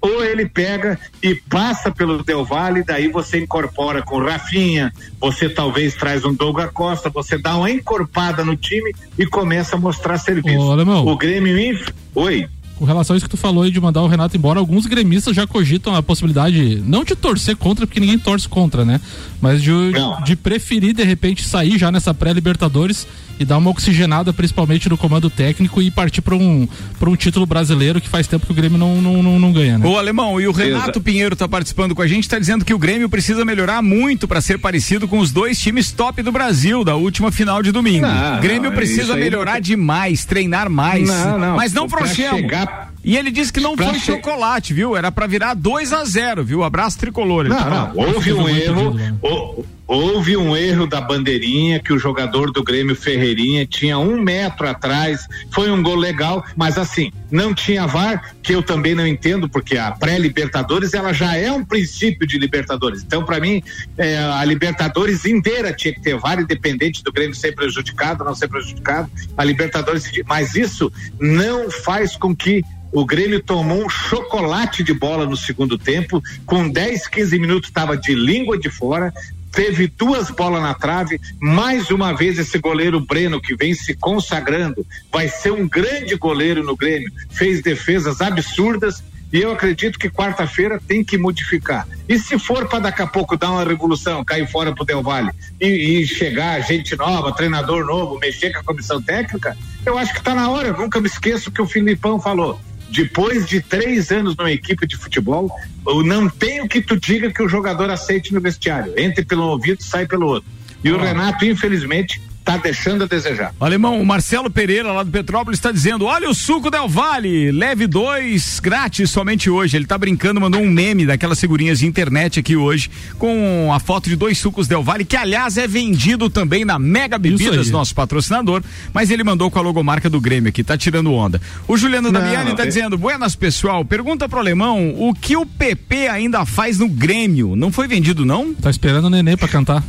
ou ele pega e passa pelo Del Valle, daí você incorpora com Rafinha, você talvez traz um Douglas Costa, você dá uma encorpada no time e começa a mostrar serviço. Ô. O Grêmio Inf... Oi. Com relação a isso que tu falou aí de mandar o Renato embora, alguns gremistas já cogitam a possibilidade, não de torcer contra, porque ninguém torce contra, né? Mas de, de preferir, de repente, sair já nessa pré-Libertadores e dar uma oxigenada, principalmente no comando técnico, e partir para um, pra um título brasileiro que faz tempo que o Grêmio não, não, não, não ganha, né? O Alemão, e o Renato Exa- Pinheiro tá participando com a gente, tá dizendo que o Grêmio precisa melhorar muito para ser parecido com os dois times top do Brasil da última final de domingo. Não, o Grêmio não, precisa melhorar não- demais, treinar mais. Não, não, Mas não pra frouxemos. chegar- E ele disse que não pra foi che- chocolate, viu? Era para virar 2 a 0 viu? Abraço tricolor. ele Não, tá não, houve um erro, hou- houve um erro da bandeirinha que o jogador do Grêmio Ferreirinha tinha um metro atrás, foi um gol legal, mas assim, não tinha VAR, que eu também não entendo, porque a pré-Libertadores ela já é um princípio de Libertadores. Então, para mim, é, a Libertadores inteira tinha que ter VAR, independente do Grêmio ser prejudicado ou não ser prejudicado, a Libertadores, mas isso não faz com que o Grêmio tomou um chocolate de bola no segundo tempo, com 10, 15 minutos estava de língua de fora, teve duas bolas na trave, mais uma vez esse goleiro Breno que vem se consagrando, vai ser um grande goleiro no Grêmio, fez defesas absurdas e eu acredito que quarta-feira tem que modificar. E se for para daqui a pouco dar uma revolução, cair fora pro Del Valle e, e chegar gente nova, treinador novo, mexer com a comissão técnica, eu acho que está na hora. Eu nunca me esqueço que o Filipão falou. Depois de três anos numa equipe de futebol, eu não tenho que tu diga que o jogador aceite no vestiário. Entre pelo ouvido, sai pelo outro. E o Renato, infelizmente, tá deixando a desejar. Alemão, o Marcelo Pereira, lá do Petrópolis, está dizendo: olha o suco Del Vale, leve dois grátis somente hoje. Ele tá brincando, mandou um meme daquelas figurinhas de internet aqui hoje, com a foto de dois sucos Del Vale, que aliás é vendido também na Mega Bebidas, nosso patrocinador, mas ele mandou com a logomarca do Grêmio aqui, tá tirando onda. O Juliano Damiani tá é- dizendo: buenas pessoal, pergunta pro Alemão o que o PP ainda faz no Grêmio. Não foi vendido, não? Tá esperando o nenê pra cantar.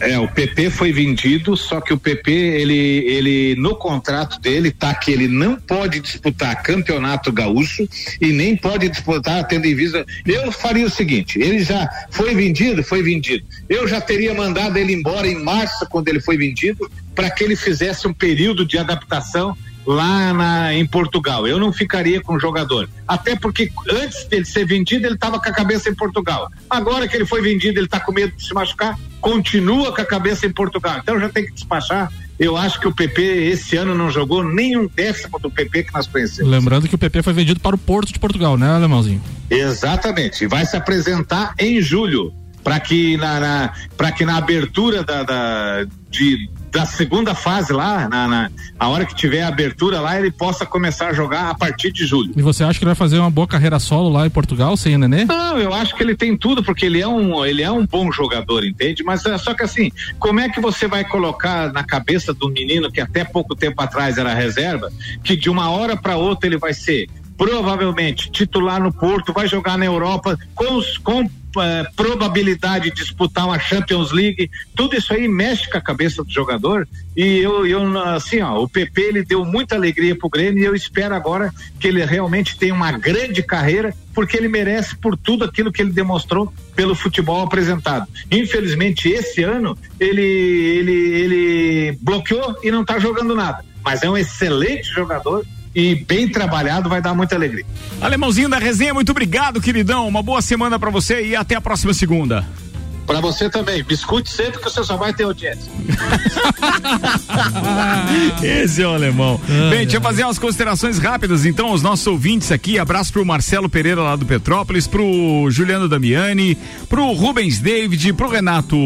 É, o PP foi vendido, só que o PP, ele, ele no contrato dele tá que ele não pode disputar campeonato gaúcho e nem pode disputar tendo em vista. Eu faria o seguinte: ele já foi vendido, foi vendido. Eu já teria mandado ele embora em março, quando ele foi vendido, para que ele fizesse um período de adaptação lá na, em Portugal. Eu não ficaria com o jogador. Até porque antes dele ser vendido, ele estava com a cabeça em Portugal. Agora que ele foi vendido, ele está com medo de se machucar, continua com a cabeça em Portugal. Então já tem que despachar. Eu acho que o PP esse ano não jogou nenhum décimo do PP que nós conhecemos. Lembrando que o PP foi vendido para o Porto de Portugal, né, Alemãozinho? Exatamente. E vai se apresentar em julho para que na, na para que na abertura da, da de da segunda fase lá, na, na a hora que tiver a abertura lá, ele possa começar a jogar a partir de julho. E você acha que ele vai fazer uma boa carreira solo lá em Portugal, sem o nenê? Não, eu acho que ele tem tudo, porque ele é um, ele é um bom jogador, entende? Mas é só que assim, como é que você vai colocar na cabeça do menino que até pouco tempo atrás era reserva, que de uma hora para outra ele vai ser provavelmente titular no Porto, vai jogar na Europa com, os- com probabilidade de disputar uma Champions League, tudo isso aí mexe com a cabeça do jogador e eu, eu assim, ó, o PP ele deu muita alegria pro Grêmio e eu espero agora que ele realmente tenha uma grande carreira porque ele merece por tudo aquilo que ele demonstrou pelo futebol apresentado. Infelizmente esse ano ele ele ele bloqueou e não está jogando nada, mas é um excelente jogador e bem trabalhado vai dar muita alegria. Alemãozinho da resenha, muito obrigado, queridão. Uma boa semana pra você e até a próxima segunda. Pra você também. Me escute sempre que você só vai ter audiência. Esse é o alemão. Bem, deixa eu fazer umas considerações rápidas, então, os nossos ouvintes aqui. Abraço pro Marcelo Pereira lá do Petrópolis, pro Juliano Damiani, pro Rubens David, pro Renato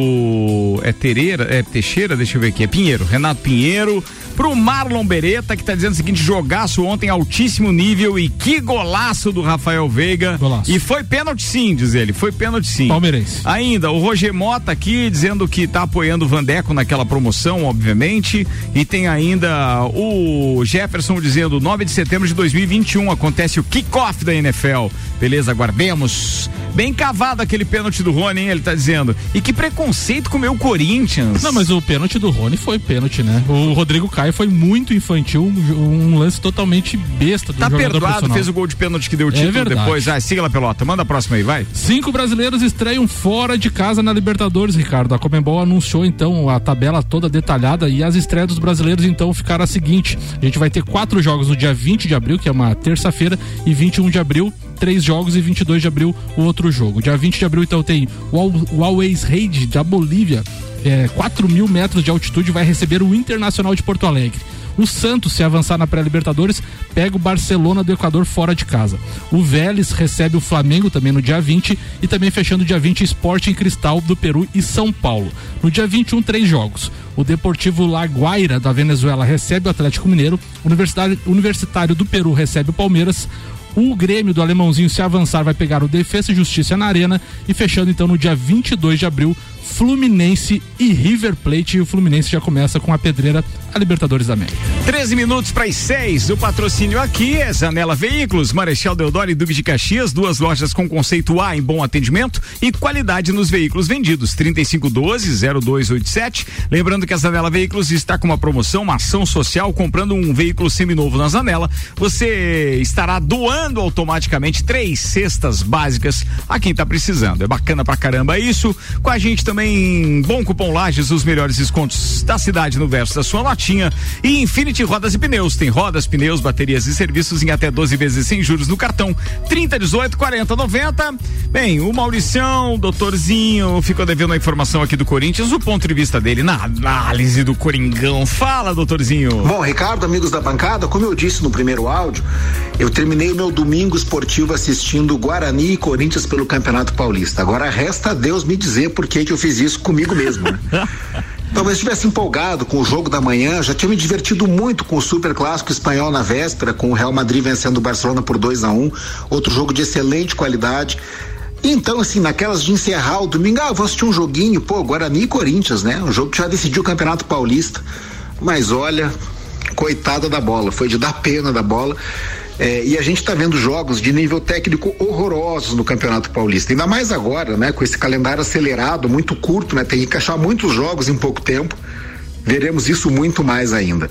é Tereira, é Teixeira, deixa eu ver aqui, é Pinheiro, Renato Pinheiro, pro Marlon Beretta, que tá dizendo o seguinte: jogaço ontem, altíssimo nível e que golaço do Rafael Veiga. Golaço. E foi pênalti sim, diz ele, foi pênalti sim. Palmeirense. Ainda, o Roger Mota aqui dizendo que tá apoiando o Vandeco naquela promoção, obviamente. E tem ainda o Jefferson dizendo 9 de setembro de 2021 acontece o kickoff da NFL. Beleza, aguardemos. Bem cavado aquele pênalti do Rony, hein? Ele tá dizendo. E que preconceito com o meu Corinthians. Não, mas o pênalti do Rony foi pênalti, né? O Rodrigo Caio foi muito infantil, um, um lance totalmente besta do Tá jogador perdoado, profissional. fez o gol de pênalti que deu o É título verdade. depois. Ah, siga lá, pelota. Manda a próxima aí, vai. Cinco brasileiros estreiam fora de casa na Libertadores, Ricardo. A Comembol anunciou então a tabela toda detalhada e as estreias dos brasileiros então ficaram a seguinte: a gente vai ter quatro jogos no dia 20 de abril, que é uma terça-feira, e 21 de abril, três jogos, e 22 de abril, o outro jogo. Dia 20 de abril, então, tem o Al- o Always Raid da Bolívia, é, 4 mil metros de altitude, vai receber o Internacional de Porto Alegre. O Santos, se avançar na pré-Libertadores, pega o Barcelona do Equador fora de casa. O Vélez recebe o Flamengo também no dia 20 e também fechando dia 20 Sporting Cristal do Peru e São Paulo. No dia 21, três jogos. O Deportivo Laguaira da Venezuela recebe o Atlético Mineiro, o Universitário do Peru recebe o Palmeiras, o Grêmio do Alemãozinho, se avançar, vai pegar o Defesa e Justiça na Arena. E fechando então no dia 22 de abril, Fluminense e River Plate. E o Fluminense já começa com a pedreira a Libertadores da América. 13 minutos para as 6. O patrocínio aqui é Zanela Veículos, Marechal Deodoro e Duque de Caxias, duas lojas com conceito A em bom atendimento e qualidade nos veículos vendidos. 3512-0287. Lembrando que a Zanela Veículos está com uma promoção, uma ação social, comprando um veículo seminovo na Zanela. Você estará doando automaticamente três cestas básicas a quem está precisando. É bacana pra caramba isso. Com a gente também, Bom Cupom Lages, os melhores descontos da cidade no verso da sua notinha. E Infinity Rodas e Pneus. Tem rodas, pneus, baterias e serviços em até 12 vezes sem juros no cartão. 30, 18, 40, 90. Bem, o Mauricião, doutorzinho, ficou devendo a informação aqui do Corinthians, o ponto de vista dele na análise do Coringão. Fala, doutorzinho. Bom, Ricardo, amigos da bancada, como eu disse no primeiro áudio, eu terminei meu domingo esportivo assistindo Guarani e Corinthians pelo Campeonato Paulista. Agora resta Deus me dizer por que, que eu fiz isso comigo mesmo. Né? Talvez estivesse empolgado com o jogo da manhã, já tinha me divertido muito com o Super Clássico espanhol na véspera, com o Real Madrid vencendo o Barcelona por 2 a 1 um, outro jogo de excelente qualidade. Então, assim, naquelas de encerrar o domingo, ah, vou assistir um joguinho, pô, Guarani e Corinthians, né? Um jogo que já decidiu o Campeonato Paulista. Mas olha, coitada da bola, foi de dar pena da bola. É, e a gente está vendo jogos de nível técnico horrorosos no Campeonato Paulista. Ainda mais agora, né? Com esse calendário acelerado, muito curto, né? Tem que encaixar muitos jogos em pouco tempo. Veremos isso muito mais ainda.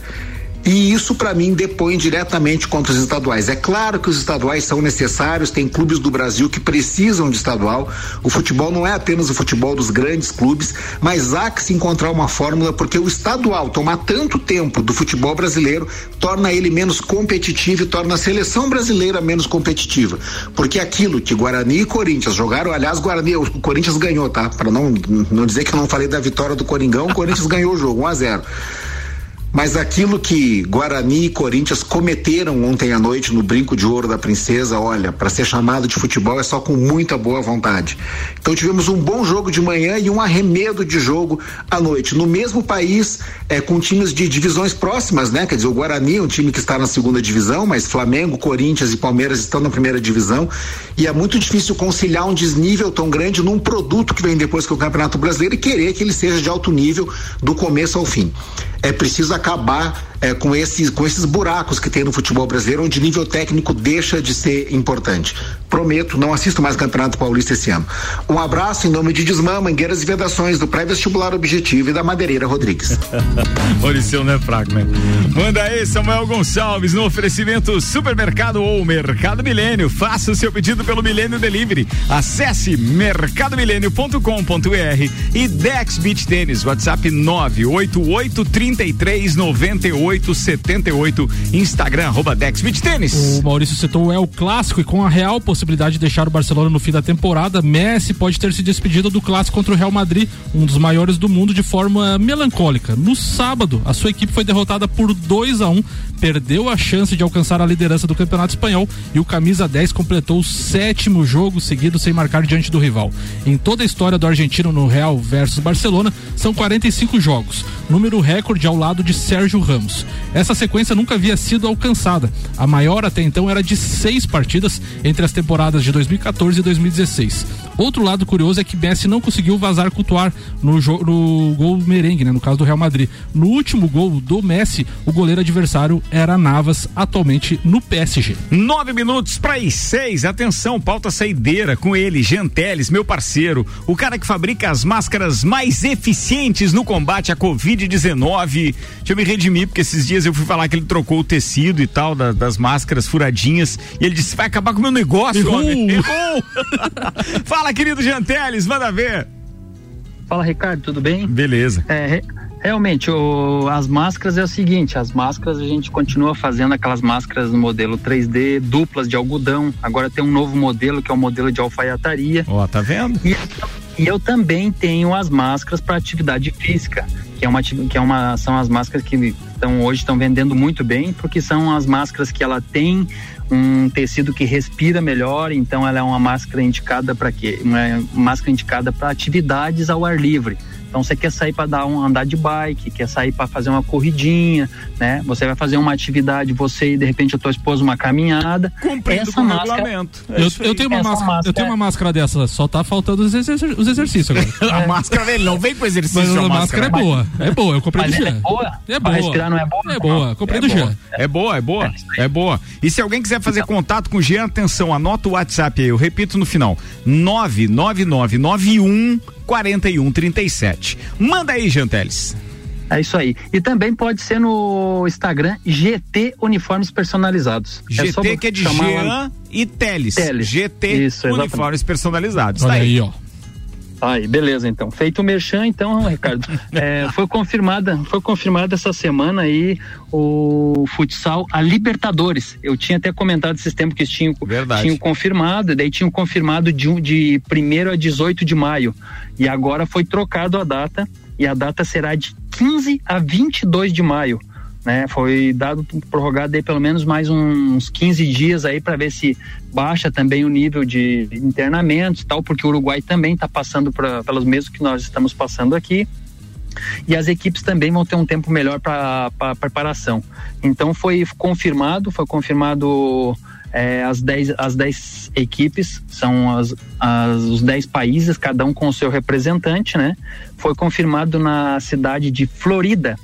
E isso, para mim, depõe diretamente contra os estaduais. É claro que os estaduais são necessários, tem clubes do Brasil que precisam de estadual. O futebol não é apenas o futebol dos grandes clubes, mas há que se encontrar uma fórmula, porque o estadual tomar tanto tempo do futebol brasileiro torna ele menos competitivo e torna a seleção brasileira menos competitiva. Porque aquilo que Guarani e Corinthians jogaram, aliás, Guarani, o Corinthians ganhou, tá? Para não, não dizer que eu não falei da vitória do Coringão, o Corinthians ganhou o jogo, 1 a 0 mas aquilo que Guarani e Corinthians cometeram ontem à noite no Brinco de Ouro da Princesa, olha, para ser chamado de futebol é só com muita boa vontade. Então tivemos um bom jogo de manhã e um arremedo de jogo à noite. No mesmo país, é, com times de divisões próximas, né? Quer dizer, o Guarani é um time que está na segunda divisão, mas Flamengo, Corinthians e Palmeiras estão na primeira divisão. E é muito difícil conciliar um desnível tão grande num produto que vem depois que o Campeonato Brasileiro e querer que ele seja de alto nível do começo ao fim. É preciso acabar é, com, esses, com esses buracos que tem no futebol brasileiro, onde nível técnico deixa de ser importante. Prometo, não assisto mais Campeonato Paulista esse ano. Um abraço em nome de Desmã, Mangueiras e Vedações, do Pré-Vestibular Objetivo e da Madeireira Rodrigues. Maurício não é fraco, né? Manda aí, Samuel Gonçalves, no oferecimento Supermercado ou Mercado Milênio. Faça o seu pedido pelo Milênio Delivery. Acesse mercadomilênio.com.br e Dex Beach Tênis, WhatsApp 988 33 98 9878. Instagram, arroba Dex Tênis. O Maurício citou o El Clássico e com a real possibilidade de deixar o Barcelona no fim da temporada, Messi pode ter se despedido do clássico contra o Real Madrid, um dos maiores do mundo, de forma melancólica. No sábado, a sua equipe foi derrotada por 2 a 1 um, perdeu a chance de alcançar a liderança do Campeonato Espanhol e o camisa 10 completou o sétimo jogo seguido sem marcar diante do rival. Em toda a história do argentino no Real versus Barcelona, são 45 jogos, número recorde ao lado de Sérgio Ramos. Essa sequência nunca havia sido alcançada. A maior até então era de seis partidas entre as temporadas de 2014 e 2016. Outro lado curioso é que Messi não conseguiu vazar Coutoir no, no gol merengue, né, no caso do Real Madrid. No último gol do Messi, o goleiro adversário era Navas, atualmente no PSG. Nove minutos para as seis. Atenção, pauta saideira com ele, Genteles, meu parceiro, o cara que fabrica as máscaras mais eficientes no combate à Covid-19. Deixa eu me redimir, porque esses dias eu fui falar que ele trocou o tecido e tal da, das máscaras furadinhas e ele disse: vai acabar com o meu negócio, Errou. homem. Errou! Fala, querido Genteles, manda ver. Fala, Ricardo, tudo bem? Beleza. É, realmente, o, as máscaras é o seguinte: as máscaras a gente continua fazendo aquelas máscaras no modelo 3D, duplas de algodão. Agora tem um novo modelo que é o modelo de alfaiataria. Ó, tá vendo? E, e eu também tenho as máscaras para atividade física, que é uma que é uma são as máscaras que estão hoje estão vendendo muito bem, porque são as máscaras que ela tem um tecido que respira melhor, então ela é uma máscara indicada para quê? Uma máscara indicada para atividades ao ar livre. Então você quer sair para dar um andar de bike, quer sair para fazer uma corridinha, né? Você vai fazer uma atividade, você e de repente a tua esposa uma caminhada. Cumprindo Essa com o máscara- regulamento. É Eu, eu tenho uma Essa máscara, eu máscara- tenho uma máscara dessa, só tá faltando os, exerc- os exercícios agora. A máscara dele não vem com exercício. Mas a a máscara é boa, é boa, eu comprei Mas do é Jean. boa? É Pra boa. respirar não é boa? É boa, comprei É do. Jean. é boa, é boa, é boa. E se alguém quiser fazer contato com o Jean, atenção, anota o WhatsApp aí, eu repito no final: 99991 4137. Manda aí, Janteles. É isso aí. E também pode ser no Instagram GT Uniformes Personalizados. É só GT que é de chamar lá- Jean e Teles. Teles. GT Isso. Uniformes Personalizados. Olha Tá aí, ó. Aí, beleza, então. Feito o merchan, então, Ricardo. é, foi confirmada, foi confirmada essa semana aí o futsal, a Libertadores. Eu tinha até comentado esses tempos que tinham, tinham confirmado, daí tinham confirmado de, um- de 1 a 18 de maio. E agora foi trocado a data, e a data será de 15 a 22 de maio. Né, foi dado prorrogado aí pelo menos mais uns 15 dias aí para ver se baixa também o nível de internamentos e tal, porque o Uruguai também está passando pra, pelos mesmos que nós estamos passando aqui. E as equipes também vão ter um tempo melhor para preparação. Então foi confirmado, foi confirmado é, as 10 as dez equipes, são as, as, os 10 países, cada um com o seu representante, né? Foi confirmado na cidade de Florida,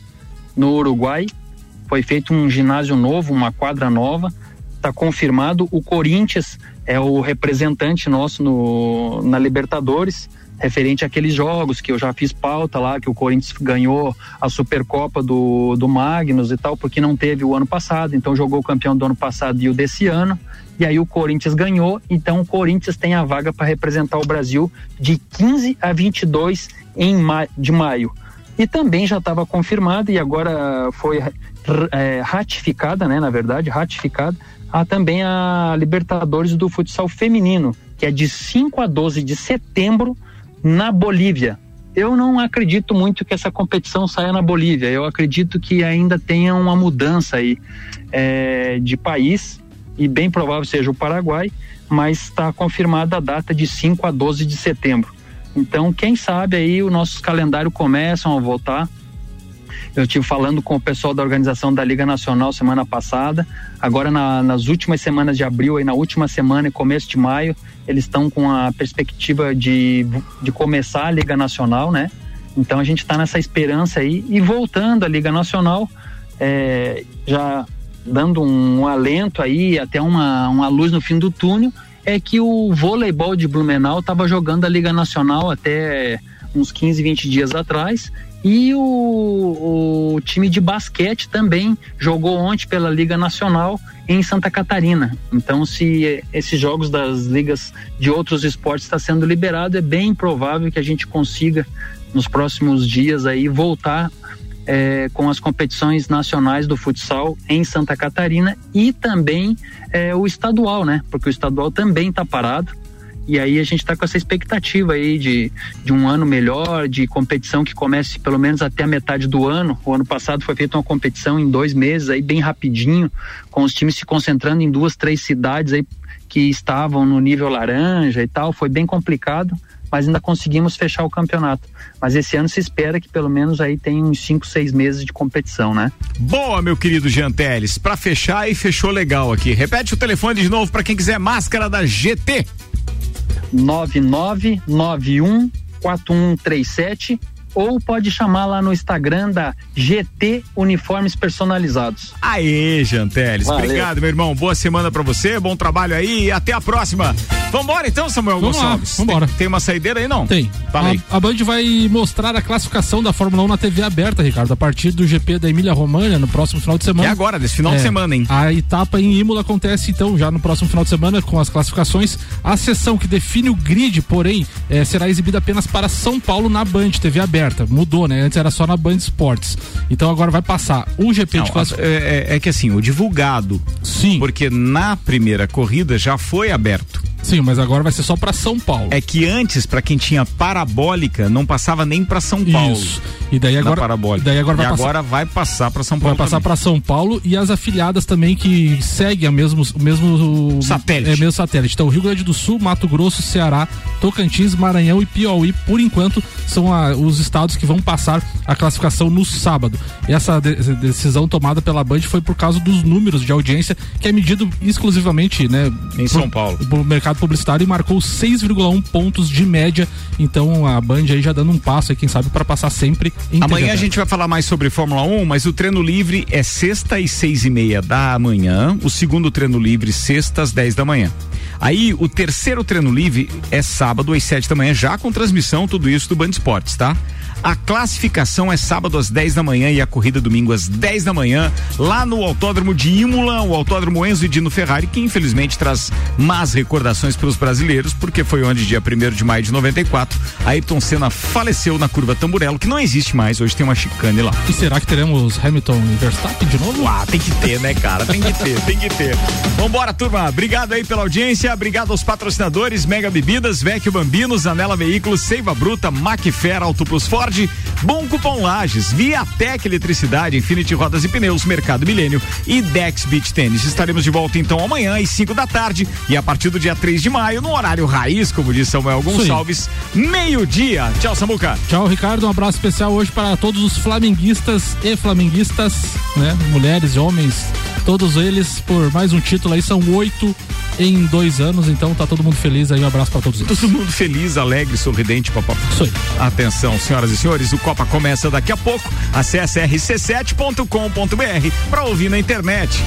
no Uruguai. Foi feito um ginásio novo, uma quadra nova. Está confirmado. O Corinthians é o representante nosso no, na Libertadores, referente àqueles jogos que eu já fiz pauta lá, que o Corinthians ganhou a Supercopa do, do Magnus e tal, porque não teve o ano passado, então jogou o campeão do ano passado e o desse ano. E aí o Corinthians ganhou, então o Corinthians tem a vaga para representar o Brasil de 15 a 22 em ma de maio. E também já estava confirmado e agora foi é, ratificada, né, na verdade, ratificada, há também a Libertadores do futsal feminino, que é de 5 a 12 de setembro na Bolívia. Eu não acredito muito que essa competição saia na Bolívia. Eu acredito que ainda tenha uma mudança aí é, de país e bem provável seja o Paraguai, mas está confirmada a data de 5 a 12 de setembro. Então, quem sabe aí os nossos calendários começam a voltar. Eu estive falando com o pessoal da organização da Liga Nacional semana passada. Agora, na, nas últimas semanas de abril, aí na última semana e começo de maio, eles estão com a perspectiva de, de começar a Liga Nacional, né? Então a gente está nessa esperança aí e voltando à Liga Nacional, é, já dando um, alento aí, até uma, uma luz no fim do túnel, é que o voleibol de Blumenau estava jogando a Liga Nacional até uns 15, 20 dias atrás. E o, o, time de basquete também jogou ontem pela Liga Nacional em Santa Catarina. Então, se esses jogos das ligas de outros esportes está sendo liberado, é bem provável que a gente consiga nos próximos dias aí voltar é, com as competições nacionais do futsal em Santa Catarina e também é, o estadual, né? Porque o estadual também está parado. E aí a gente está com essa expectativa aí de, de um ano melhor, de competição que comece pelo menos até a metade do ano. O ano passado foi feita uma competição em dois meses, aí bem rapidinho, com os times se concentrando em duas, três cidades aí que estavam no nível laranja e tal. Foi bem complicado, mas ainda conseguimos fechar o campeonato. Mas esse ano se espera que pelo menos aí tenha uns cinco, seis meses de competição, né? Boa, meu querido Jean Teles. Pra fechar e fechou legal aqui. Repete o telefone de novo para quem quiser máscara da GT. 99914137 ou pode chamar lá no Instagram da GT Uniformes Personalizados. Aê, Janteles. Valeu. Obrigado, meu irmão. Boa semana pra você, bom trabalho aí e até a próxima. Vambora então, Samuel Vamos lá, Gonçalves. vambora. Tem, tem uma saideira aí, não? Tem. Fala aí. A, a Band vai mostrar a classificação da Fórmula 1 na TV aberta, Ricardo, a partir do GP da Emília Romagna no próximo final de semana. É agora, desse final de semana, hein? A etapa em Imola acontece então já no próximo final de semana com as classificações. A sessão que define o grid, porém, eh, será exibida apenas para São Paulo na Band TV aberta. Mudou, né? Antes era só na Band Esportes. Então agora vai passar o GP Não, de classificação. é, é- é que assim, o divulgado. Sim. Porque na primeira corrida já foi aberto. Sim, mas agora vai ser só para São Paulo. É que antes, pra quem tinha parabólica, não passava nem pra São Paulo. Isso. E daí agora, parabólica. daí agora vai e passar- agora vai passar pra São Vai Paulo. passar também. para São Paulo e as afiliadas também que seguem a mesmo, o mesmo Satélite. É mesmo satélite. Então, Rio Grande do Sul, Mato Grosso, Ceará, Tocantins, Maranhão e Piauí, por enquanto, são a- os estados que vão passar a classificação no sábado. E essa de- decisão tomada pela Band foi por causa dos números de audiência, que é medido exclusivamente, né, Em São Paulo. pro mercado publicitário e marcou 6,1 pontos de média. Então, a Band aí já dando um passo aí, quem sabe, para passar sempre em Amanhã a gente vai falar mais sobre Fórmula 1, mas o treino livre é sexta e seis e meia da manhã, o segundo treino livre sexta às 10 da manhã. Aí o terceiro treino livre é sábado às 7 da manhã, já com transmissão, tudo isso do Band Esportes, tá? A classificação é sábado às 10 da manhã e a corrida domingo às 10 da manhã, lá no Autódromo de Imola, o Autódromo Enzo e Dino Ferrari, que infelizmente traz más recordações para os brasileiros, porque foi onde, dia 1 de maio de 94, Ayrton Senna faleceu na curva Tamburello, que não existe mais, hoje tem uma chicane lá. E será que teremos Hamilton e Verstappen de novo? Ah, tem que ter, né, cara? Tem que ter, tem que ter. Vambora, turma. Obrigado aí pela audiência, obrigado aos patrocinadores Mega Bebidas, Vecchio Bambinos, Anela Veículos, Seiva Bruta, Macfer, Auto Plus Ford, Bom Cupom Lages, Viatec Eletricidade, Infinity Rodas e Pneus, Mercado Milênio e Dex Beach Tênis. Estaremos de volta então amanhã às 5 da tarde e a partir do dia 3 de maio, no horário raiz, como disse Samuel. Gonçalves, meio-dia. Tchau, Samuca. Tchau, Ricardo. Um abraço especial hoje para todos os flamenguistas e flamenguistas, né? Mulheres e homens, todos eles por mais um título aí. São oito em dois anos, então tá todo mundo feliz aí. Um abraço para todos eles. Todo mundo feliz, alegre, sorridente, aí. Atenção, senhoras e senhores, o Copa começa daqui a pouco. Acesse rc7.com.br para ouvir na internet.